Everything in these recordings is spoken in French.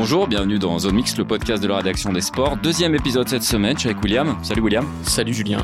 Bonjour, bienvenue dans Zone Mix, le podcast de la rédaction des sports. Deuxième épisode cette semaine, je suis avec William. Salut William. Salut Julien.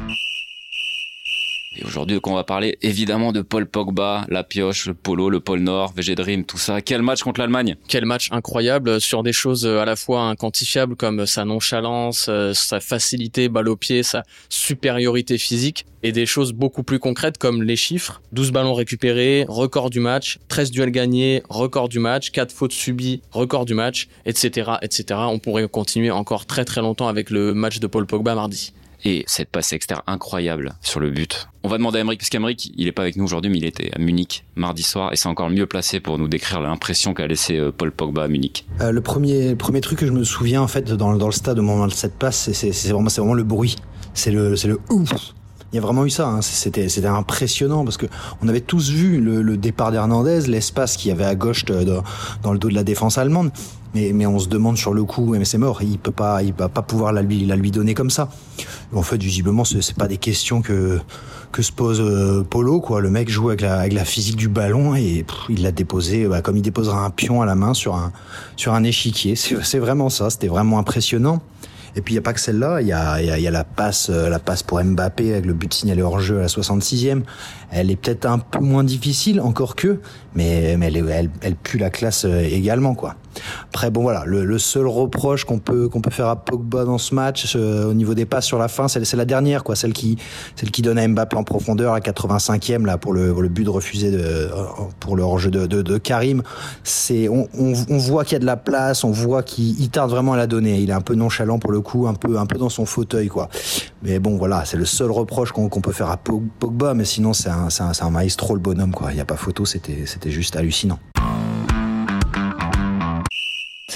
Aujourd'hui, on va parler évidemment de Paul Pogba, la pioche, le polo, le pôle Nord, VG Dream, tout ça. Quel match contre l'Allemagne? Quel match incroyable sur des choses à la fois inquantifiables comme sa nonchalance, euh, sa facilité balle au pied, sa supériorité physique et des choses beaucoup plus concrètes comme les chiffres. 12 ballons récupérés, record du match, 13 duels gagnés, record du match, 4 fautes subies, record du match, etc., etc. On pourrait continuer encore très très longtemps avec le match de Paul Pogba mardi et cette passe externe incroyable sur le but. On va demander à Emeric, parce qu'Emeric, il est pas avec nous aujourd'hui, mais il était à Munich mardi soir, et c'est encore mieux placé pour nous décrire l'impression qu'a laissé euh, Paul Pogba à Munich. Euh, le premier, premier truc que je me souviens en fait dans, dans le stade au moment de cette passe, c'est vraiment, vraiment le bruit, c'est le, le ouf. Il y a vraiment eu ça, hein. c'était c'était impressionnant parce que on avait tous vu le, le départ d'Hernandez, l'espace qu'il y avait à gauche de, dans le dos de la défense allemande, mais, mais on se demande sur le coup, mais c'est mort, il peut pas, il va pas pouvoir la lui, la lui donner comme ça. En fait, visiblement, c'est pas des questions que que se pose euh, Polo, quoi. Le mec joue avec la, avec la physique du ballon et il l'a déposé, bah, comme il déposera un pion à la main sur un sur un échiquier. C'est vraiment ça. C'était vraiment impressionnant. Et puis il y a pas que celle-là, il y a, y, a, y a, la passe, euh, la passe pour Mbappé avec le but signalé hors jeu à la 66e. Elle est peut-être un peu moins difficile, encore que, mais, mais elle, elle, elle pue la classe euh, également, quoi. Après bon voilà, le, seul reproche qu'on peut qu'on peut faire à Pogba dans ce match euh, au niveau des passes sur la fin, c'est la dernière quoi, celle qui celle qui donne à Mbappé en profondeur à 85e là pour le, but de refusé de pour le hors-jeu de, Karim. C'est on, voit qu'il y a de la place, on voit qu'il tarde vraiment à la donner. Il est un peu nonchalant pour le coup, un peu un peu dans son fauteuil quoi. Mais bon voilà, c'est le seul reproche qu'on peut faire à Pogba, mais sinon c'est un un, un maestro le bonhomme quoi. Il y a pas photo, c'était juste hallucinant.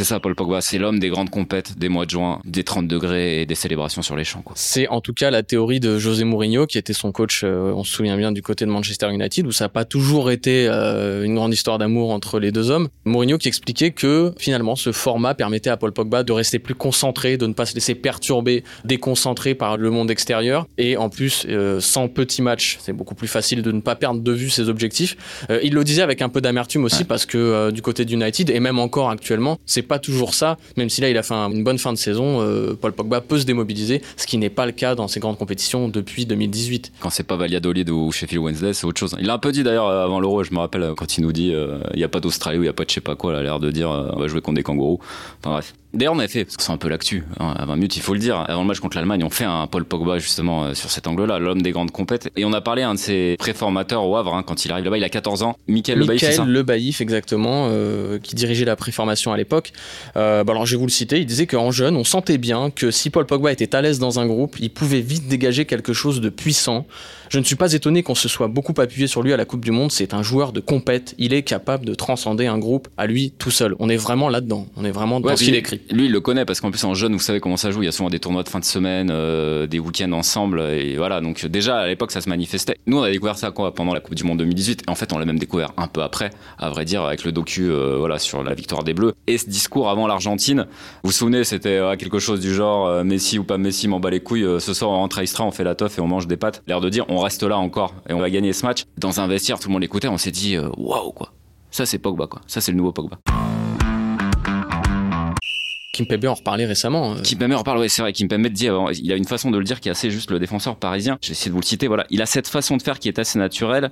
C'est ça, Paul Pogba. C'est l'homme des grandes compètes des mois de juin, des 30 degrés et des célébrations sur les champs. C'est en tout cas la théorie de José Mourinho, qui était son coach, euh, on se souvient bien, du côté de Manchester United, où ça n'a pas toujours été euh, une grande histoire d'amour entre les deux hommes. Mourinho qui expliquait que finalement ce format permettait à Paul Pogba de rester plus concentré, de ne pas se laisser perturber, déconcentré par le monde extérieur. Et en plus, euh, sans petits matchs, c'est beaucoup plus facile de ne pas perdre de vue ses objectifs. il le disait avec un peu d'amertume aussi, ouais. parce que du côté d'United, et même encore actuellement, c'est pas toujours ça, même si là il a fait une bonne fin de saison, euh, Paul Pogba peut se démobiliser, ce qui n'est pas le cas dans ces grandes compétitions depuis 2018. Quand c'est pas Valladolid ou Sheffield Wednesday, c'est autre chose. Il a un peu dit d'ailleurs euh, avant l'Euro, je me rappelle quand il nous dit il euh, n'y a pas d'Australie ou il n'y a pas de je sais pas quoi, il a l'air de dire on va jouer contre des kangourous. Enfin bref. D'ailleurs, on avait fait, parce que c'est un peu l'actu, hein, à 20 minutes, il faut le dire, avant le match contre l'Allemagne, on fait un Paul Pogba justement euh, sur cet angle-là, l'homme des grandes compètes. Et on a parlé à un de ses préformateurs au Havre, hein, quand il arrive là-bas, il a 14 ans, Michael Le Baïf. Michael Le Baïf, exactement, euh, qui dirigeait la préformation à l'époque. Euh, bah alors, je vais vous le citer, il disait qu'en jeune, on sentait bien que si Paul Pogba était à l'aise dans un groupe, il pouvait vite dégager quelque chose de puissant. Je ne suis pas étonné qu'on se soit beaucoup appuyé sur lui à la Coupe du Monde. C'est un joueur de compète. Il est capable de transcender un groupe à lui tout seul. On est vraiment là-dedans. On est vraiment dans ouais, ce qu'il écrit. Lui, il le connaît parce qu'en plus en jeune, vous savez comment ça joue. Il y a souvent des tournois de fin de semaine, euh, des week-ends ensemble, et voilà. Donc déjà à l'époque, ça se manifestait. Nous, on a découvert ça pendant la Coupe du Monde 2018. Et en fait, on l'a même découvert un peu après, à vrai dire, avec le docu, euh, voilà, sur la victoire des Bleus et ce discours avant l'Argentine. Vous vous souvenez, c'était euh, quelque chose du genre Messi ou pas Messi, m'en bat les couilles. Ce soir, on rentre à Istra, on fait la teuf et on mange des pâtes. L'air de dire, on reste là encore et on va gagner ce match. Dans un vestiaire, tout le monde l'écoutait. On s'est dit, waouh wow, quoi. Ça, c'est Pogba quoi. Ça, c'est le nouveau Pogba. Kimpembe en reparlait récemment. Euh... Kimpembe en reparle, ouais, c'est vrai. Kimpembe dit, il a une façon de le dire qui est assez juste le défenseur parisien. J'ai essayé de vous le citer, voilà. Il a cette façon de faire qui est assez naturelle.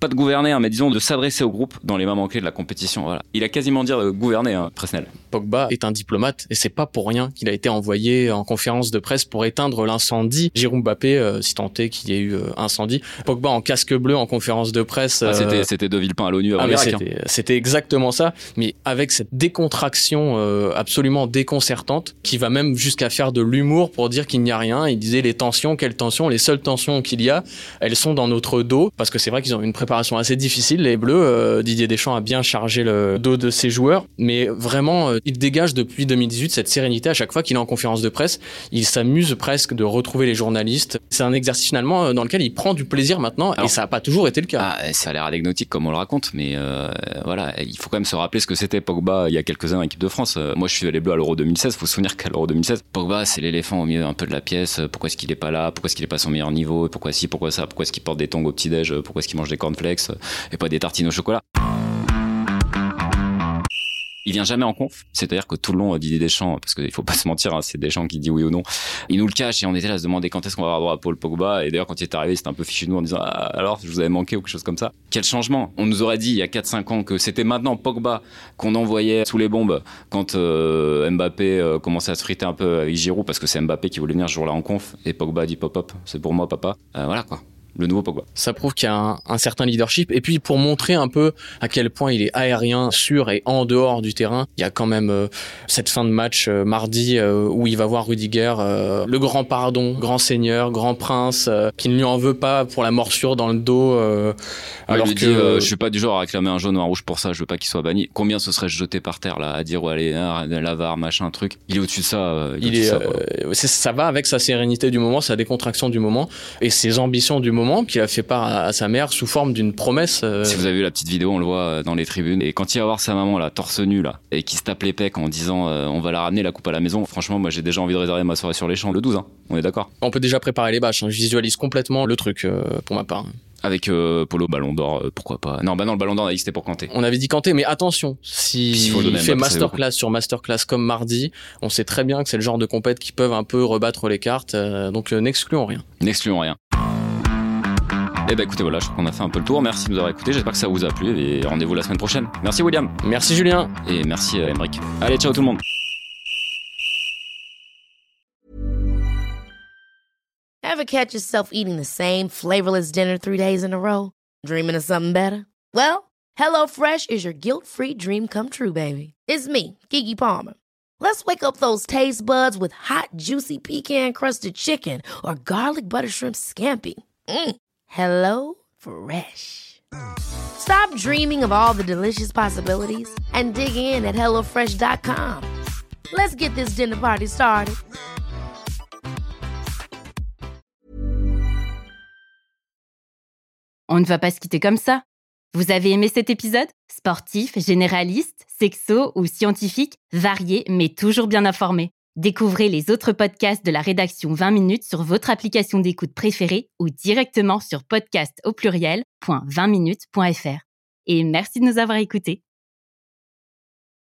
Pas de gouverner, hein, mais disons de s'adresser au groupe dans les moments clés de la compétition. Voilà. Il a quasiment dit de gouverner, hein, Presnel. Pogba est un diplomate et c'est pas pour rien qu'il a été envoyé en conférence de presse pour éteindre l'incendie. Jérôme Mbappé, euh, si tant est qu'il y ait eu euh, incendie. Pogba en casque bleu en conférence de presse. Ah, c'était, c'était De Villepin à l'ONU avant ah. C'était, hein. c'était exactement ça, mais avec cette décontraction euh, absolument déconcertante qui va même jusqu'à faire de l'humour pour dire qu'il n'y a rien. Il disait les tensions, quelles tensions? Les seules tensions qu'il y a, elles sont dans notre dos parce que c'est vrai qu'ils ont une préparation préparation assez difficile, les Bleus. Euh, Didier Deschamps a bien chargé le dos de ses joueurs, mais vraiment, euh, il dégage depuis 2018 cette sérénité à chaque fois qu'il est en conférence de presse. Il s'amuse presque de retrouver les journalistes. C'est un exercice finalement euh, dans lequel il prend du plaisir maintenant, et ça n'a pas toujours été le cas. Ah, ça a l'air anecdotique comme on le raconte, mais voilà, il faut quand même se rappeler ce que c'était Pogba il y a quelques années en équipe de France. moi, je suis les Bleus à l'Euro 2016. Faut se souvenir qu'à l'Euro 2016, Pogba, c'est l'éléphant au milieu un peu de la pièce. Pourquoi est-ce qu'il est pas là? Pourquoi est-ce qu'il est pas à son meilleur niveau? Pourquoi si? Pourquoi ça? Pourquoi est-ce qu'il porte des tongs au petit déj Pourquoi est-ce qu'il mange des et pas des tartines au chocolat il vient jamais en conf, c'est-à-dire que tout le long Didier Deschamps, parce qu'il faut pas se mentir, hein, c'est Deschamps qui dit oui ou non, il nous le cache et on était là à se demander quand est-ce qu'on va avoir droit à Paul Pogba et d'ailleurs quand il est arrivé c'était un peu fichu de nous en disant ah, alors je vous avais manqué ou quelque chose comme ça. Quel changement On nous aurait dit il y a 4-5 ans que c'était maintenant Pogba qu'on envoyait sous les bombes quand euh, Mbappé euh, commençait à se friter un peu avec Giroud parce que c'est Mbappé qui voulait venir ce jour-là en conf et Pogba dit pop pop c'est pour moi papa. Euh, voilà quoi le nouveau Pogba. Ça prouve qu'il y a un, certain leadership. Et puis pour montrer un peu à quel point il est aérien, sur et en dehors du terrain, il y a quand même euh, cette fin de match euh, mardi euh, où il va voir Rudiger, le grand pardon, grand seigneur, grand prince, qui ne lui en veut pas pour la morsure dans le dos. alors que je suis pas du genre à réclamer un jaune ou un rouge pour ça. Je veux pas qu'il soit banni. Combien ce serait jeté par terre là à dire ouais, allez hein, l'avare machin truc. Il est au-dessus de ça. il, est, ça, ça va avec sa sérénité du moment, sa décontraction du moment et ses ambitions du moment moment qu'il a fait part à, sa mère sous forme d'une promesse. Euh, si vous avez vu la petite vidéo, on le voit euh, dans les tribunes. Et quand il va voir sa maman là, torse nu là, et qui se tape les pecs en disant euh, on va la ramener la coupe à la maison, franchement, moi j'ai déjà envie de réserver ma soirée sur les champs le 12. Hein. On est d'accord On peut déjà préparer les bâches. Hein. Je visualise complètement le truc pour ma part. Avec Polo Ballon d'Or, pourquoi pas Non, bah non, le Ballon d'Or, c'était pour Kanté. On avait dit Kanté, mais attention, si il fait masterclass sur masterclass comme mardi, on sait très bien que c'est le genre de compète qui peuvent un peu rebattre les cartes, donc n'excluons rien. N'excluons rien. Eh ben écoutez, voilà, je crois qu'on a fait un peu le tour. Merci de nous avoir écoutés. J'espère que ça vous a plu et rendez-vous la semaine prochaine. Merci William. Merci Julien. Et merci Emric. Allez, ciao tout le monde. Ever catch yourself eating the same flavorless dinner three days in a row? Dreaming of something better? Well, HelloFresh is your guilt-free dream come true, baby. It's me, Kiki Palmer. Let's wake up those taste buds with hot, juicy pecan-crusted chicken or garlic butter shrimp scampi. Mm. Hello Fresh. Stop dreaming of all the delicious possibilities and dig in at HelloFresh.com. Let's get this dinner party started. On ne va pas se quitter comme ça. Vous avez aimé cet épisode? Sportif, généraliste, sexo ou scientifique, varié mais toujours bien informé. Découvrez les autres podcasts de la rédaction 20 minutes sur votre application d'écoute préférée ou directement sur podcast au pluriel.20minutes.fr. Et merci de nous avoir écoutés.